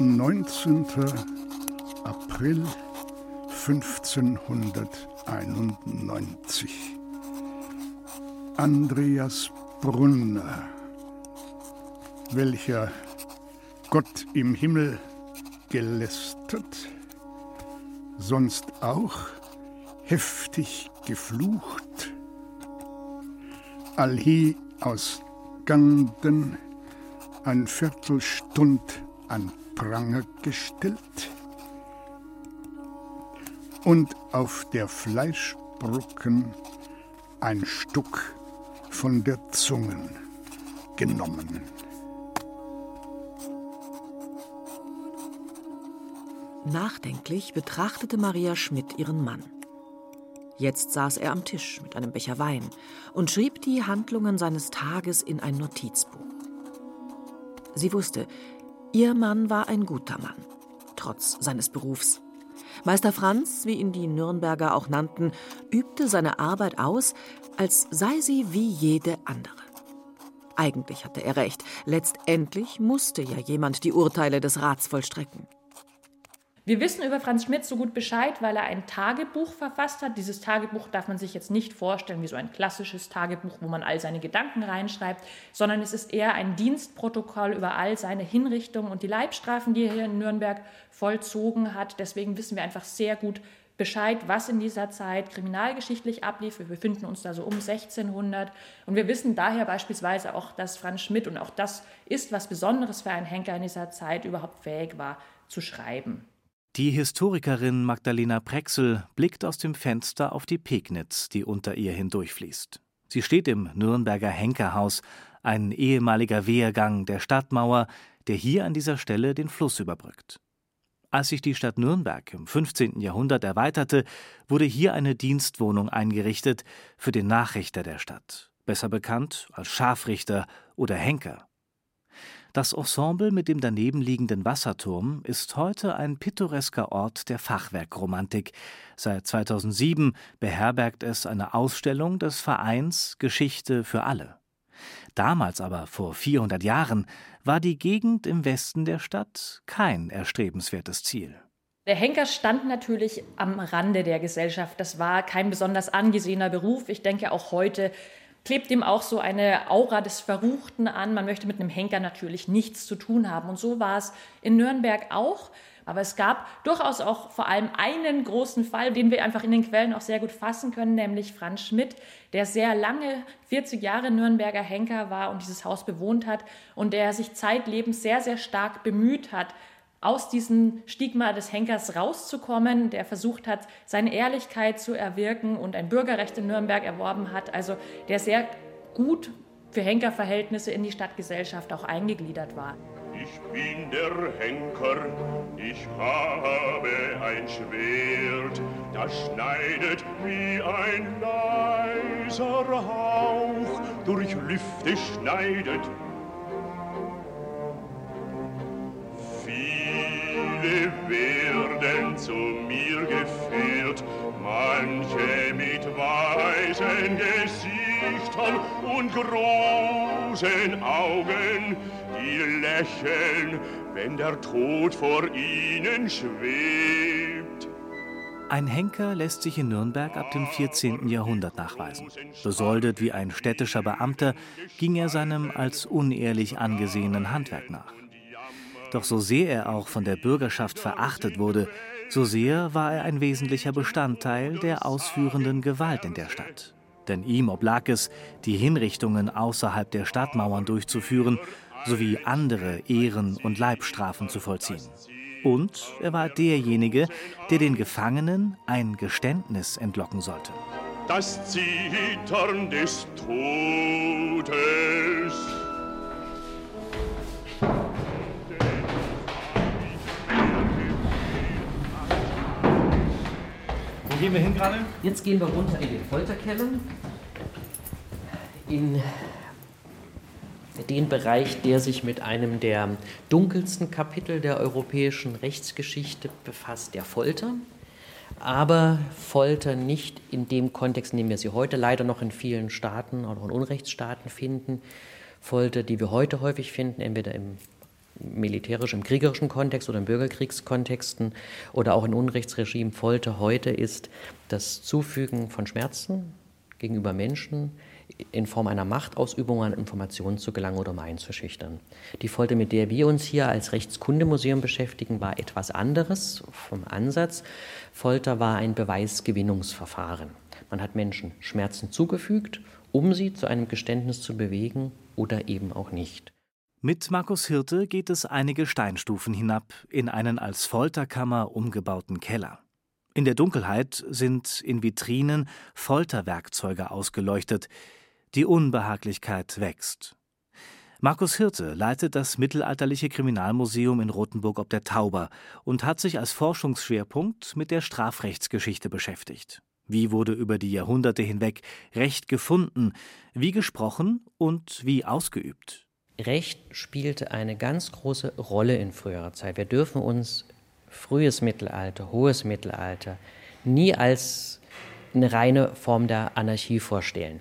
19. April 1591. Andreas Brunner, welcher Gott im Himmel gelästert, sonst auch heftig geflucht, allhi aus Ganden ein Viertelstund an Pranger gestellt und auf der Fleischbrucken ein Stück von der Zungen genommen. Nachdenklich betrachtete Maria Schmidt ihren Mann. Jetzt saß er am Tisch mit einem Becher Wein und schrieb die Handlungen seines Tages in ein Notizbuch. Sie wusste, ihr Mann war ein guter Mann, trotz seines Berufs. Meister Franz, wie ihn die Nürnberger auch nannten, übte seine Arbeit aus, als sei sie wie jede andere. Eigentlich hatte er recht, letztendlich musste ja jemand die Urteile des Rats vollstrecken. Wir wissen über Franz Schmidt so gut Bescheid, weil er ein Tagebuch verfasst hat. Dieses Tagebuch darf man sich jetzt nicht vorstellen wie so ein klassisches Tagebuch, wo man all seine Gedanken reinschreibt, sondern es ist eher ein Dienstprotokoll über all seine Hinrichtungen und die Leibstrafen, die er hier in Nürnberg vollzogen hat. Deswegen wissen wir einfach sehr gut Bescheid, was in dieser Zeit kriminalgeschichtlich ablief. Wir befinden uns da so um 1600 und wir wissen daher beispielsweise auch, dass Franz Schmidt, und auch das ist was Besonderes für einen Henker in dieser Zeit, überhaupt fähig war zu schreiben. Die Historikerin Magdalena Prexel blickt aus dem Fenster auf die Pegnitz, die unter ihr hindurchfließt. Sie steht im Nürnberger Henkerhaus, ein ehemaliger Wehrgang der Stadtmauer, der hier an dieser Stelle den Fluss überbrückt. Als sich die Stadt Nürnberg im 15. Jahrhundert erweiterte, wurde hier eine Dienstwohnung eingerichtet für den Nachrichter der Stadt, besser bekannt als Scharfrichter oder Henker. Das Ensemble mit dem daneben liegenden Wasserturm ist heute ein pittoresker Ort der Fachwerkromantik. Seit 2007 beherbergt es eine Ausstellung des Vereins Geschichte für alle. Damals aber, vor 400 Jahren, war die Gegend im Westen der Stadt kein erstrebenswertes Ziel. Der Henker stand natürlich am Rande der Gesellschaft. Das war kein besonders angesehener Beruf. Ich denke auch heute klebt ihm auch so eine Aura des Verruchten an. Man möchte mit einem Henker natürlich nichts zu tun haben. Und so war es in Nürnberg auch. Aber es gab durchaus auch vor allem einen großen Fall, den wir einfach in den Quellen auch sehr gut fassen können, nämlich Franz Schmidt, der sehr lange, 40 Jahre Nürnberger Henker war und dieses Haus bewohnt hat und der sich zeitlebens sehr, sehr stark bemüht hat, aus diesem Stigma des Henkers rauszukommen, der versucht hat, seine Ehrlichkeit zu erwirken und ein Bürgerrecht in Nürnberg erworben hat, also der sehr gut für Henkerverhältnisse in die Stadtgesellschaft auch eingegliedert war. Ich bin der Henker, ich habe ein Schwert, das schneidet wie ein leiser Hauch, durch Lüfte schneidet Viele werden zu mir geführt, manche mit weißen Gesichtern und großen Augen, die lächeln, wenn der Tod vor ihnen schwebt. Ein Henker lässt sich in Nürnberg ab dem 14. Jahrhundert nachweisen. Besoldet wie ein städtischer Beamter ging er seinem als unehrlich angesehenen Handwerk nach. Doch so sehr er auch von der Bürgerschaft verachtet wurde, so sehr war er ein wesentlicher Bestandteil der ausführenden Gewalt in der Stadt. Denn ihm oblag es, die Hinrichtungen außerhalb der Stadtmauern durchzuführen, sowie andere Ehren- und Leibstrafen zu vollziehen. Und er war derjenige, der den Gefangenen ein Geständnis entlocken sollte. Das Zittern des Todes gehen wir hin gerade? Jetzt gehen wir runter in den Folterkeller. In den Bereich, der sich mit einem der dunkelsten Kapitel der europäischen Rechtsgeschichte befasst, der Folter. Aber Folter nicht in dem Kontext, in dem wir sie heute leider noch in vielen Staaten oder in Unrechtsstaaten finden. Folter, die wir heute häufig finden, entweder im militärisch im kriegerischen Kontext oder in Bürgerkriegskontexten oder auch in Unrechtsregimen Folter heute ist das Zufügen von Schmerzen gegenüber Menschen in Form einer Machtausübung an Informationen zu gelangen oder um einzuschüchtern. Die Folter, mit der wir uns hier als Rechtskundemuseum beschäftigen, war etwas anderes vom Ansatz. Folter war ein Beweisgewinnungsverfahren. Man hat Menschen Schmerzen zugefügt, um sie zu einem Geständnis zu bewegen oder eben auch nicht. Mit Markus Hirte geht es einige Steinstufen hinab in einen als Folterkammer umgebauten Keller. In der Dunkelheit sind in Vitrinen Folterwerkzeuge ausgeleuchtet. Die Unbehaglichkeit wächst. Markus Hirte leitet das mittelalterliche Kriminalmuseum in Rothenburg ob der Tauber und hat sich als Forschungsschwerpunkt mit der Strafrechtsgeschichte beschäftigt. Wie wurde über die Jahrhunderte hinweg Recht gefunden, wie gesprochen und wie ausgeübt? Recht spielte eine ganz große Rolle in früherer Zeit. Wir dürfen uns frühes Mittelalter, hohes Mittelalter nie als eine reine Form der Anarchie vorstellen.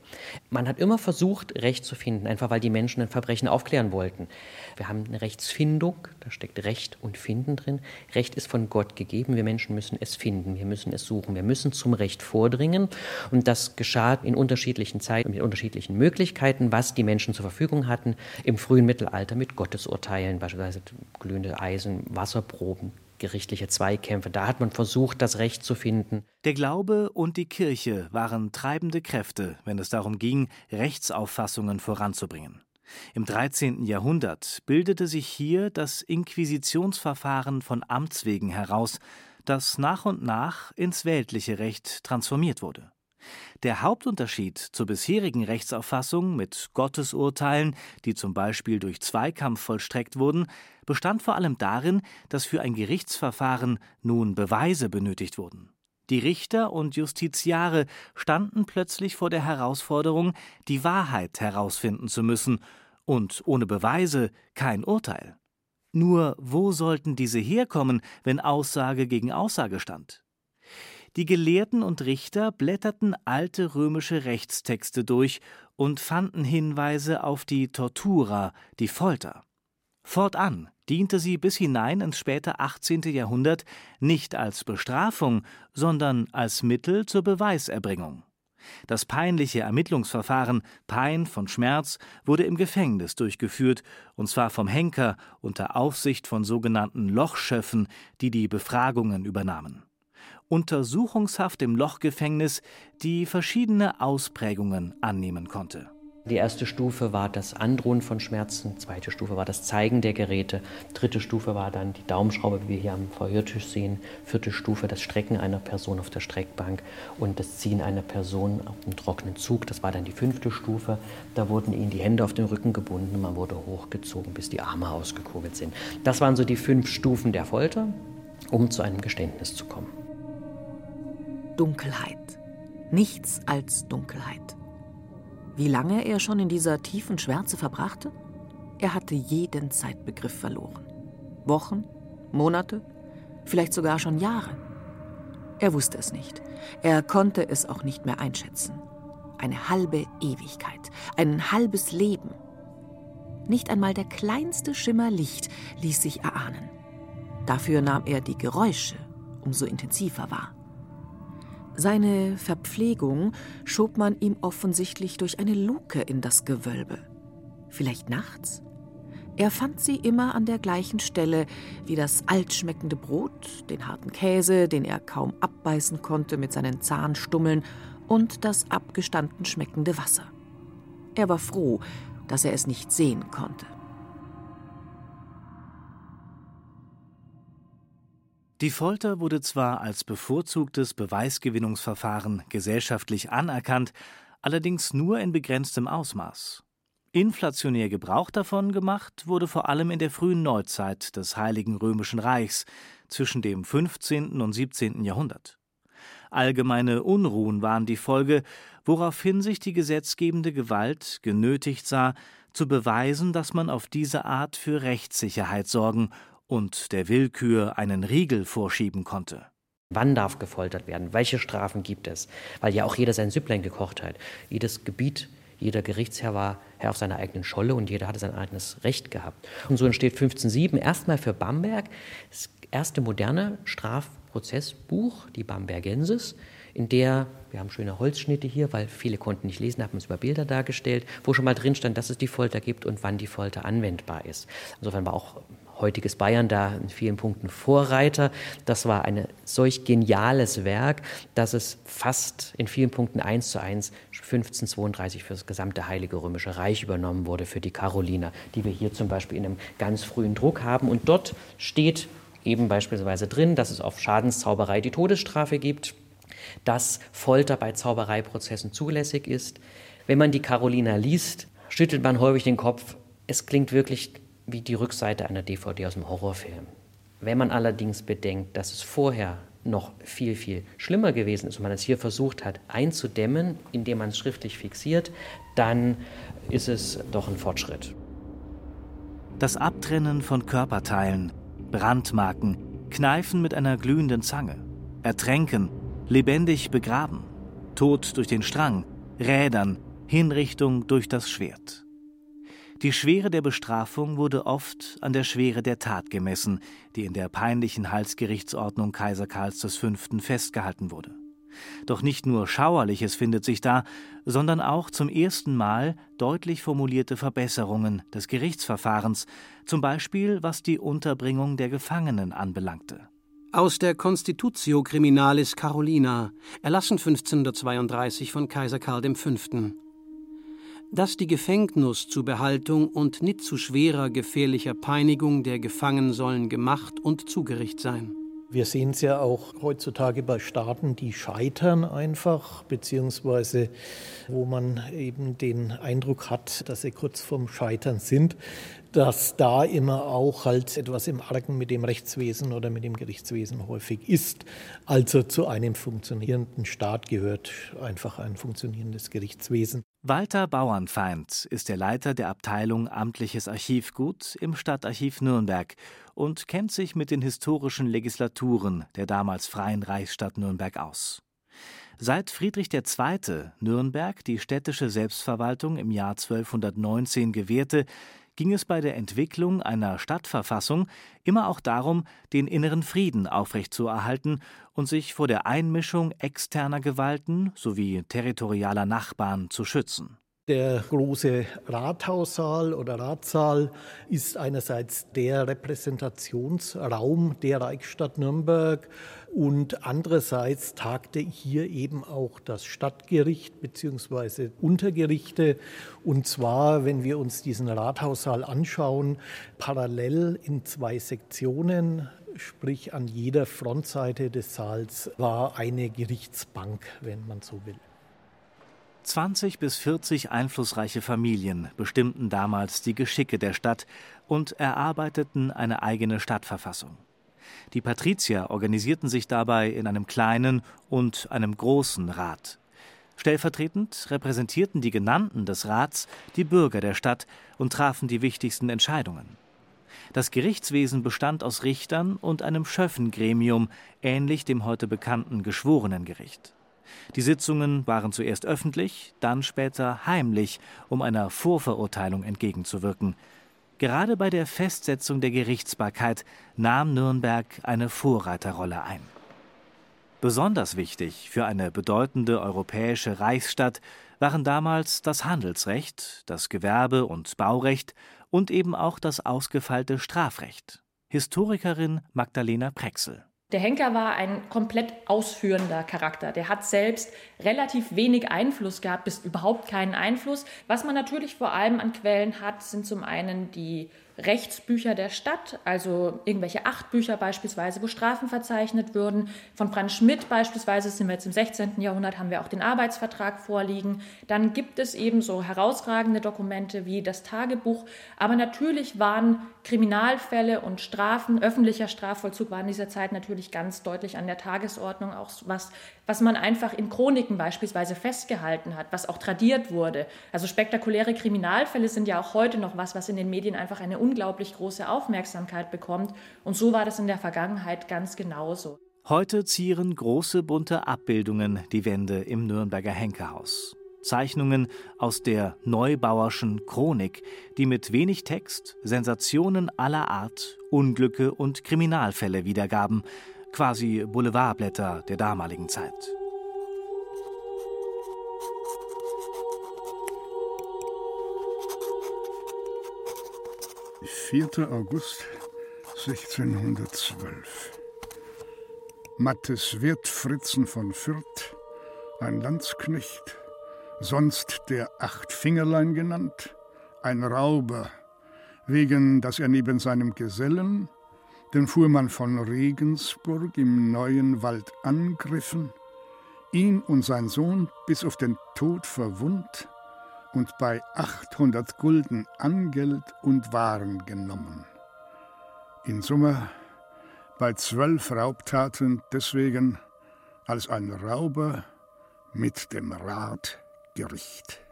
Man hat immer versucht, Recht zu finden, einfach weil die Menschen ein Verbrechen aufklären wollten. Wir haben eine Rechtsfindung, da steckt Recht und Finden drin. Recht ist von Gott gegeben, wir Menschen müssen es finden, wir müssen es suchen, wir müssen zum Recht vordringen. Und das geschah in unterschiedlichen Zeiten, mit unterschiedlichen Möglichkeiten, was die Menschen zur Verfügung hatten. Im frühen Mittelalter mit Gottesurteilen, beispielsweise glühende Eisen, Wasserproben, gerichtliche Zweikämpfe. Da hat man versucht, das Recht zu finden. Der Glaube und die Kirche waren treibende Kräfte, wenn es darum ging, Rechtsauffassungen voranzubringen. Im 13. Jahrhundert bildete sich hier das Inquisitionsverfahren von Amts wegen heraus, das nach und nach ins weltliche Recht transformiert wurde. Der Hauptunterschied zur bisherigen Rechtsauffassung mit Gottesurteilen, die zum Beispiel durch Zweikampf vollstreckt wurden, bestand vor allem darin, dass für ein Gerichtsverfahren nun Beweise benötigt wurden. Die Richter und Justiziare standen plötzlich vor der Herausforderung, die Wahrheit herausfinden zu müssen, und ohne Beweise kein Urteil. Nur wo sollten diese herkommen, wenn Aussage gegen Aussage stand? Die Gelehrten und Richter blätterten alte römische Rechtstexte durch und fanden Hinweise auf die Tortura, die Folter. Fortan diente sie bis hinein ins späte 18. Jahrhundert nicht als Bestrafung, sondern als Mittel zur Beweiserbringung. Das peinliche Ermittlungsverfahren Pein von Schmerz wurde im Gefängnis durchgeführt, und zwar vom Henker unter Aufsicht von sogenannten Lochschöffen, die die Befragungen übernahmen. Untersuchungshaft im Lochgefängnis, die verschiedene Ausprägungen annehmen konnte. Die erste Stufe war das Androhen von Schmerzen, zweite Stufe war das Zeigen der Geräte, dritte Stufe war dann die Daumenschraube, wie wir hier am Verhörtisch sehen, vierte Stufe das Strecken einer Person auf der Streckbank und das Ziehen einer Person auf dem trockenen Zug, das war dann die fünfte Stufe. Da wurden ihnen die Hände auf den Rücken gebunden und man wurde hochgezogen, bis die Arme ausgekugelt sind. Das waren so die fünf Stufen der Folter, um zu einem Geständnis zu kommen. Dunkelheit. Nichts als Dunkelheit. Wie lange er schon in dieser tiefen Schwärze verbrachte? Er hatte jeden Zeitbegriff verloren. Wochen, Monate, vielleicht sogar schon Jahre. Er wusste es nicht. Er konnte es auch nicht mehr einschätzen. Eine halbe Ewigkeit, ein halbes Leben. Nicht einmal der kleinste Schimmer Licht ließ sich erahnen. Dafür nahm er die Geräusche umso intensiver wahr. Seine Verpflegung schob man ihm offensichtlich durch eine Luke in das Gewölbe. Vielleicht nachts? Er fand sie immer an der gleichen Stelle wie das altschmeckende Brot, den harten Käse, den er kaum abbeißen konnte mit seinen Zahnstummeln, und das abgestanden schmeckende Wasser. Er war froh, dass er es nicht sehen konnte. Die Folter wurde zwar als bevorzugtes Beweisgewinnungsverfahren gesellschaftlich anerkannt, allerdings nur in begrenztem Ausmaß. Inflationär Gebrauch davon gemacht wurde vor allem in der frühen Neuzeit des Heiligen Römischen Reichs zwischen dem 15. und 17. Jahrhundert. Allgemeine Unruhen waren die Folge, woraufhin sich die gesetzgebende Gewalt genötigt sah, zu beweisen, dass man auf diese Art für Rechtssicherheit sorgen und der Willkür einen Riegel vorschieben konnte. Wann darf gefoltert werden? Welche Strafen gibt es? Weil ja auch jeder sein Süpplein gekocht hat. Jedes Gebiet Jeder Gerichtsherr war Herr auf seiner eigenen Scholle und jeder hatte sein eigenes Recht gehabt. Und so entsteht 1507 erstmal für Bamberg das erste moderne Strafprozessbuch, die Bambergensis, in der, wir haben schöne Holzschnitte hier, weil viele konnten nicht lesen, haben es über Bilder dargestellt, wo schon mal drin stand, dass es die Folter gibt und wann die Folter anwendbar ist. Insofern war auch heutiges Bayern da in vielen Punkten Vorreiter. Das war ein solch geniales Werk, dass es fast in vielen Punkten eins zu eins 1532 für das gesamte Heilige Römische Reich übernommen wurde, für die Karoliner, die wir hier zum Beispiel in einem ganz frühen Druck haben. Und dort steht eben beispielsweise drin, dass es auf Schadenszauberei die Todesstrafe gibt, dass Folter bei Zaubereiprozessen zulässig ist. Wenn man die Karoliner liest, schüttelt man häufig den Kopf. Es klingt wirklich wie die Rückseite einer DVD aus dem Horrorfilm. Wenn man allerdings bedenkt, dass es vorher noch viel, viel schlimmer gewesen ist und man es hier versucht hat einzudämmen, indem man es schriftlich fixiert, dann ist es doch ein Fortschritt. Das Abtrennen von Körperteilen, Brandmarken, Kneifen mit einer glühenden Zange, Ertränken, lebendig begraben, Tod durch den Strang, Rädern, Hinrichtung durch das Schwert. Die Schwere der Bestrafung wurde oft an der Schwere der Tat gemessen, die in der peinlichen Halsgerichtsordnung Kaiser Karls V. festgehalten wurde. Doch nicht nur Schauerliches findet sich da, sondern auch zum ersten Mal deutlich formulierte Verbesserungen des Gerichtsverfahrens, zum Beispiel was die Unterbringung der Gefangenen anbelangte. Aus der Constitutio Criminalis Carolina, erlassen 1532 von Kaiser Karl V dass die Gefängnis zu Behaltung und nicht zu schwerer gefährlicher Peinigung der Gefangenen sollen gemacht und zugericht sein. Wir sehen es ja auch heutzutage bei Staaten, die scheitern einfach, beziehungsweise wo man eben den Eindruck hat, dass sie kurz vorm Scheitern sind, dass da immer auch halt etwas im Argen mit dem Rechtswesen oder mit dem Gerichtswesen häufig ist. Also zu einem funktionierenden Staat gehört einfach ein funktionierendes Gerichtswesen. Walter Bauernfeind ist der Leiter der Abteilung Amtliches Archivgut im Stadtarchiv Nürnberg und kennt sich mit den historischen Legislaturen der damals freien Reichsstadt Nürnberg aus. Seit Friedrich II. Nürnberg die städtische Selbstverwaltung im Jahr 1219 gewährte, ging es bei der Entwicklung einer Stadtverfassung immer auch darum, den inneren Frieden aufrechtzuerhalten und sich vor der Einmischung externer Gewalten sowie territorialer Nachbarn zu schützen. Der große Rathaussaal oder Ratssaal ist einerseits der Repräsentationsraum der Reichsstadt Nürnberg und andererseits tagte hier eben auch das Stadtgericht bzw. Untergerichte. Und zwar, wenn wir uns diesen Rathaussaal anschauen, parallel in zwei Sektionen, sprich an jeder Frontseite des Saals war eine Gerichtsbank, wenn man so will. 20 bis 40 einflussreiche Familien bestimmten damals die Geschicke der Stadt und erarbeiteten eine eigene Stadtverfassung. Die Patrizier organisierten sich dabei in einem kleinen und einem großen Rat. Stellvertretend repräsentierten die Genannten des Rats die Bürger der Stadt und trafen die wichtigsten Entscheidungen. Das Gerichtswesen bestand aus Richtern und einem Schöffengremium, ähnlich dem heute bekannten Geschworenengericht. Die Sitzungen waren zuerst öffentlich, dann später heimlich, um einer Vorverurteilung entgegenzuwirken. Gerade bei der Festsetzung der Gerichtsbarkeit nahm Nürnberg eine Vorreiterrolle ein. Besonders wichtig für eine bedeutende europäische Reichsstadt waren damals das Handelsrecht, das Gewerbe- und Baurecht und eben auch das ausgefeilte Strafrecht. Historikerin Magdalena Prexel. Der Henker war ein komplett ausführender Charakter. Der hat selbst relativ wenig Einfluss gehabt, bis überhaupt keinen Einfluss. Was man natürlich vor allem an Quellen hat, sind zum einen die Rechtsbücher der Stadt, also irgendwelche Achtbücher beispielsweise, wo Strafen verzeichnet würden. Von Franz Schmidt beispielsweise sind wir jetzt im 16. Jahrhundert, haben wir auch den Arbeitsvertrag vorliegen. Dann gibt es eben so herausragende Dokumente wie das Tagebuch. Aber natürlich waren Kriminalfälle und Strafen, öffentlicher Strafvollzug war in dieser Zeit natürlich ganz deutlich an der Tagesordnung, auch was, was man einfach in Chroniken beispielsweise festgehalten hat, was auch tradiert wurde. Also spektakuläre Kriminalfälle sind ja auch heute noch was, was in den Medien einfach eine unglaublich große Aufmerksamkeit bekommt. Und so war das in der Vergangenheit ganz genauso. Heute zieren große bunte Abbildungen die Wände im Nürnberger Henkerhaus. Zeichnungen aus der Neubauerschen Chronik, die mit wenig Text Sensationen aller Art, Unglücke und Kriminalfälle wiedergaben, quasi Boulevardblätter der damaligen Zeit. 4. August 1612. Mattes Wirt Fritzen von Fürth, ein Landsknecht, sonst der Achtfingerlein genannt, ein Rauber, wegen dass er neben seinem Gesellen, den Fuhrmann von Regensburg im neuen Wald angriffen, ihn und sein Sohn bis auf den Tod verwundt, und bei 800 Gulden Angeld und Waren genommen. In Summe bei zwölf Raubtaten deswegen als ein Rauber mit dem Ratgericht.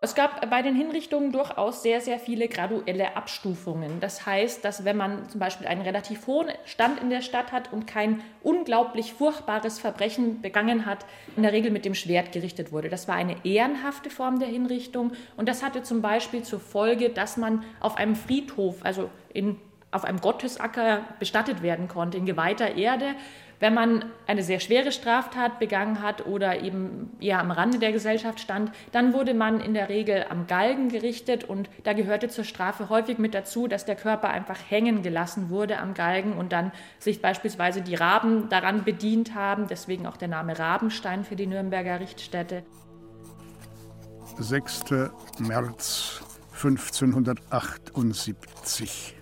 Es gab bei den Hinrichtungen durchaus sehr, sehr viele graduelle Abstufungen. Das heißt, dass wenn man zum Beispiel einen relativ hohen Stand in der Stadt hat und kein unglaublich furchtbares Verbrechen begangen hat, in der Regel mit dem Schwert gerichtet wurde. Das war eine ehrenhafte Form der Hinrichtung und das hatte zum Beispiel zur Folge, dass man auf einem Friedhof, also in, auf einem Gottesacker bestattet werden konnte, in geweihter Erde wenn man eine sehr schwere Straftat begangen hat oder eben eher am Rande der Gesellschaft stand, dann wurde man in der Regel am Galgen gerichtet und da gehörte zur Strafe häufig mit dazu, dass der Körper einfach hängen gelassen wurde am Galgen und dann sich beispielsweise die Raben daran bedient haben, deswegen auch der Name Rabenstein für die Nürnberger Richtstätte. 6. März 1578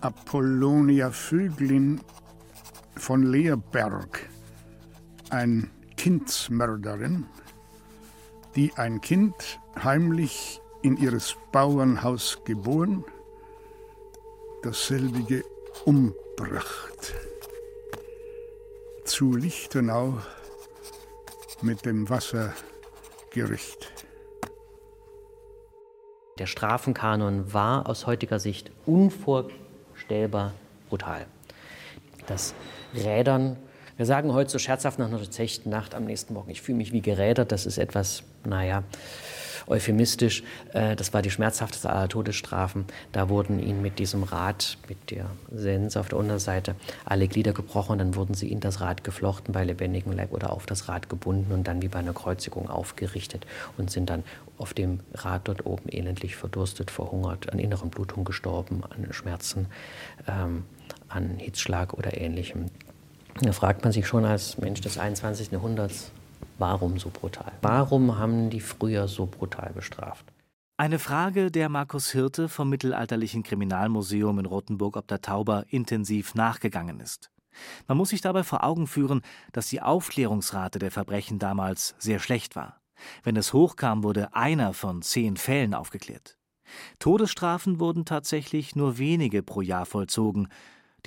Apollonia Vöglin von Leerberg, ein Kindsmörderin, die ein Kind heimlich in ihres Bauernhaus geboren, dasselbige umbracht. Zu Lichtenau mit dem Wassergericht. Der Strafenkanon war aus heutiger Sicht unvorstellbar brutal. Das Rädern. Wir sagen heute so scherzhaft nach einer durchzechten Nacht am nächsten Morgen, ich fühle mich wie gerädert. Das ist etwas, naja, euphemistisch. Äh, das war die schmerzhafteste aller Todesstrafen. Da wurden ihnen mit diesem Rad, mit der Sense auf der Unterseite, alle Glieder gebrochen. Dann wurden sie in das Rad geflochten bei lebendigem Leib oder auf das Rad gebunden und dann wie bei einer Kreuzigung aufgerichtet und sind dann auf dem Rad dort oben elendlich verdurstet, verhungert, an inneren Blutungen gestorben, an Schmerzen. Ähm, an Hitzschlag oder ähnlichem. Da fragt man sich schon als Mensch des 21. Jahrhunderts, warum so brutal? Warum haben die früher so brutal bestraft? Eine Frage, der Markus Hirte vom Mittelalterlichen Kriminalmuseum in Rothenburg ob der Tauber intensiv nachgegangen ist. Man muss sich dabei vor Augen führen, dass die Aufklärungsrate der Verbrechen damals sehr schlecht war. Wenn es hochkam, wurde einer von zehn Fällen aufgeklärt. Todesstrafen wurden tatsächlich nur wenige pro Jahr vollzogen,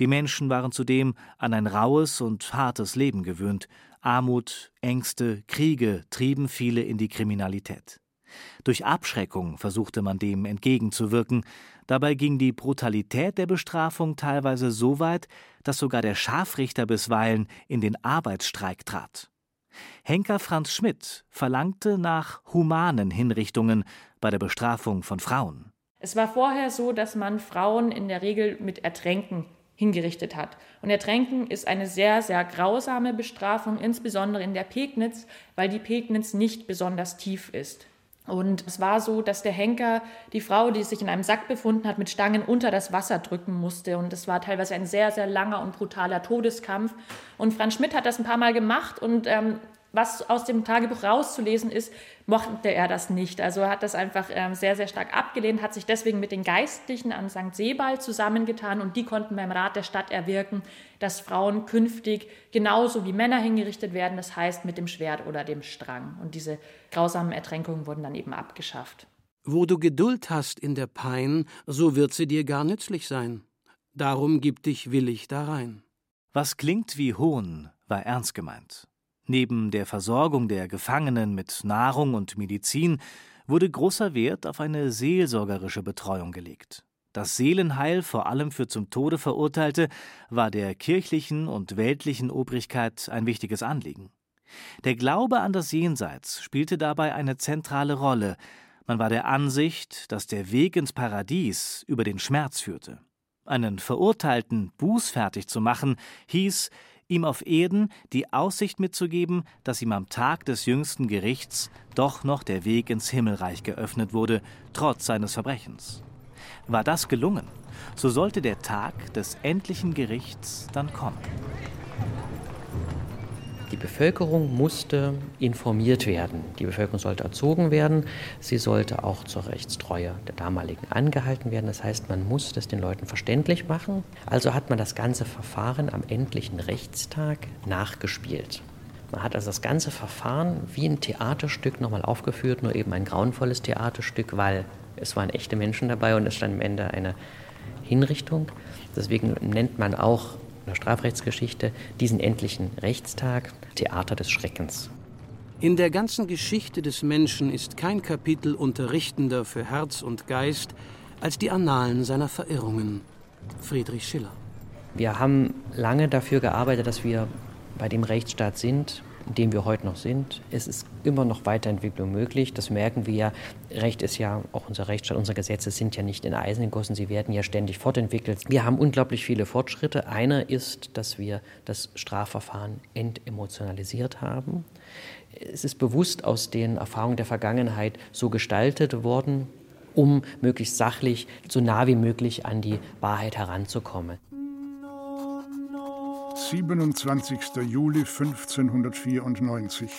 die Menschen waren zudem an ein raues und hartes Leben gewöhnt. Armut, Ängste, Kriege trieben viele in die Kriminalität. Durch Abschreckung versuchte man dem entgegenzuwirken. Dabei ging die Brutalität der Bestrafung teilweise so weit, dass sogar der Scharfrichter bisweilen in den Arbeitsstreik trat. Henker Franz Schmidt verlangte nach humanen Hinrichtungen bei der Bestrafung von Frauen. Es war vorher so, dass man Frauen in der Regel mit Ertränken hingerichtet hat. Und Ertränken ist eine sehr, sehr grausame Bestrafung, insbesondere in der Pegnitz, weil die Pegnitz nicht besonders tief ist. Und es war so, dass der Henker die Frau, die sich in einem Sack befunden hat, mit Stangen unter das Wasser drücken musste. Und es war teilweise ein sehr, sehr langer und brutaler Todeskampf. Und Franz Schmidt hat das ein paar Mal gemacht und ähm, was aus dem Tagebuch rauszulesen ist, mochte er das nicht. Also er hat das einfach ähm, sehr, sehr stark abgelehnt, hat sich deswegen mit den Geistlichen am St. Sebald zusammengetan und die konnten beim Rat der Stadt erwirken, dass Frauen künftig genauso wie Männer hingerichtet werden, das heißt mit dem Schwert oder dem Strang. Und diese grausamen Ertränkungen wurden dann eben abgeschafft. Wo du Geduld hast in der Pein, so wird sie dir gar nützlich sein. Darum gib dich willig darein. Was klingt wie Hohn, war ernst gemeint. Neben der Versorgung der Gefangenen mit Nahrung und Medizin wurde großer Wert auf eine seelsorgerische Betreuung gelegt. Das Seelenheil vor allem für zum Tode Verurteilte war der kirchlichen und weltlichen Obrigkeit ein wichtiges Anliegen. Der Glaube an das Jenseits spielte dabei eine zentrale Rolle. Man war der Ansicht, dass der Weg ins Paradies über den Schmerz führte. Einen Verurteilten bußfertig zu machen, hieß, ihm auf Erden die Aussicht mitzugeben, dass ihm am Tag des jüngsten Gerichts doch noch der Weg ins Himmelreich geöffnet wurde, trotz seines Verbrechens. War das gelungen, so sollte der Tag des endlichen Gerichts dann kommen. Die Bevölkerung musste informiert werden. Die Bevölkerung sollte erzogen werden. Sie sollte auch zur Rechtstreue der damaligen angehalten werden. Das heißt, man muss das den Leuten verständlich machen. Also hat man das ganze Verfahren am endlichen Rechtstag nachgespielt. Man hat also das ganze Verfahren wie ein Theaterstück nochmal aufgeführt, nur eben ein grauenvolles Theaterstück, weil es waren echte Menschen dabei und es stand am Ende eine Hinrichtung. Deswegen nennt man auch der Strafrechtsgeschichte diesen endlichen Rechtstag Theater des Schreckens. In der ganzen Geschichte des Menschen ist kein Kapitel unterrichtender für Herz und Geist als die Annalen seiner Verirrungen. Friedrich Schiller. Wir haben lange dafür gearbeitet, dass wir bei dem Rechtsstaat sind, in dem wir heute noch sind. Es ist immer noch Weiterentwicklung möglich. Das merken wir ja. Recht ist ja, auch unser Rechtsstaat, unsere Gesetze sind ja nicht in Eisen gegossen, sie werden ja ständig fortentwickelt. Wir haben unglaublich viele Fortschritte. Einer ist, dass wir das Strafverfahren entemotionalisiert haben. Es ist bewusst aus den Erfahrungen der Vergangenheit so gestaltet worden, um möglichst sachlich, so nah wie möglich an die Wahrheit heranzukommen. 27. Juli 1594.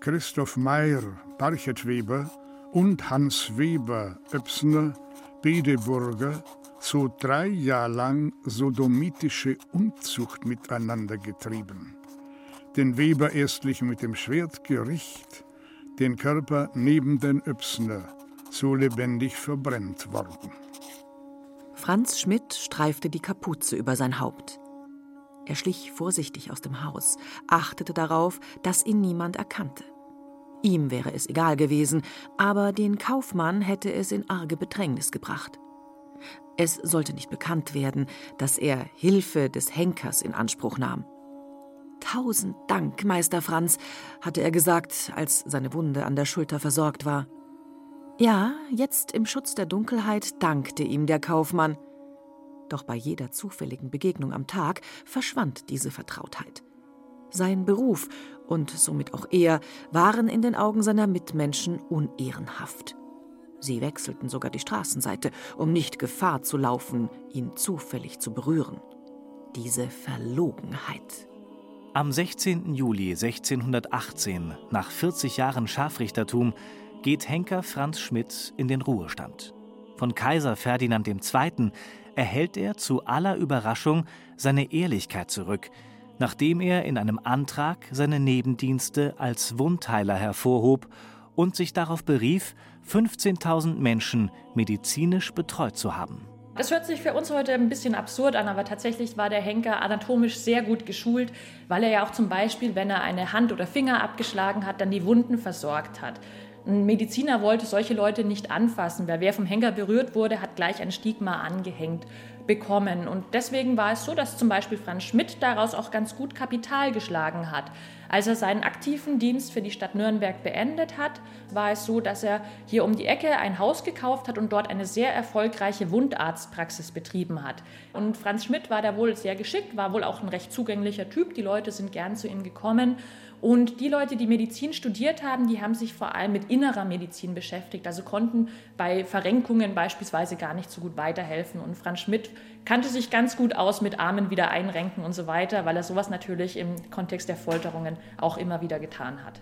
Christoph Meyer, Barchetweber und Hans Weber, Öpsner, Bedeburger, so drei Jahre lang sodomitische Unzucht miteinander getrieben. Den Weber erstlich mit dem Schwert gericht, den Körper neben den Öpsner, so lebendig verbrennt worden. Franz Schmidt streifte die Kapuze über sein Haupt. Er schlich vorsichtig aus dem Haus, achtete darauf, dass ihn niemand erkannte. Ihm wäre es egal gewesen, aber den Kaufmann hätte es in arge Bedrängnis gebracht. Es sollte nicht bekannt werden, dass er Hilfe des Henkers in Anspruch nahm. Tausend Dank, Meister Franz, hatte er gesagt, als seine Wunde an der Schulter versorgt war. Ja, jetzt im Schutz der Dunkelheit dankte ihm der Kaufmann. Doch bei jeder zufälligen Begegnung am Tag verschwand diese Vertrautheit. Sein Beruf und somit auch er waren in den Augen seiner Mitmenschen unehrenhaft. Sie wechselten sogar die Straßenseite, um nicht Gefahr zu laufen, ihn zufällig zu berühren. Diese Verlogenheit. Am 16. Juli 1618, nach 40 Jahren Scharfrichtertum, geht Henker Franz Schmidt in den Ruhestand. Von Kaiser Ferdinand II erhält er zu aller Überraschung seine Ehrlichkeit zurück, nachdem er in einem Antrag seine Nebendienste als Wundheiler hervorhob und sich darauf berief, 15.000 Menschen medizinisch betreut zu haben. Das hört sich für uns heute ein bisschen absurd an, aber tatsächlich war der Henker anatomisch sehr gut geschult, weil er ja auch zum Beispiel, wenn er eine Hand oder Finger abgeschlagen hat, dann die Wunden versorgt hat. Ein Mediziner wollte solche Leute nicht anfassen, weil wer vom Henker berührt wurde, hat gleich ein Stigma angehängt bekommen. Und deswegen war es so, dass zum Beispiel Franz Schmidt daraus auch ganz gut Kapital geschlagen hat. Als er seinen aktiven Dienst für die Stadt Nürnberg beendet hat, war es so, dass er hier um die Ecke ein Haus gekauft hat und dort eine sehr erfolgreiche Wundarztpraxis betrieben hat. Und Franz Schmidt war da wohl sehr geschickt, war wohl auch ein recht zugänglicher Typ. Die Leute sind gern zu ihm gekommen. Und die Leute, die Medizin studiert haben, die haben sich vor allem mit innerer Medizin beschäftigt, also konnten bei Verrenkungen beispielsweise gar nicht so gut weiterhelfen. Und Franz Schmidt kannte sich ganz gut aus mit Armen wieder einrenken und so weiter, weil er sowas natürlich im Kontext der Folterungen auch immer wieder getan hat.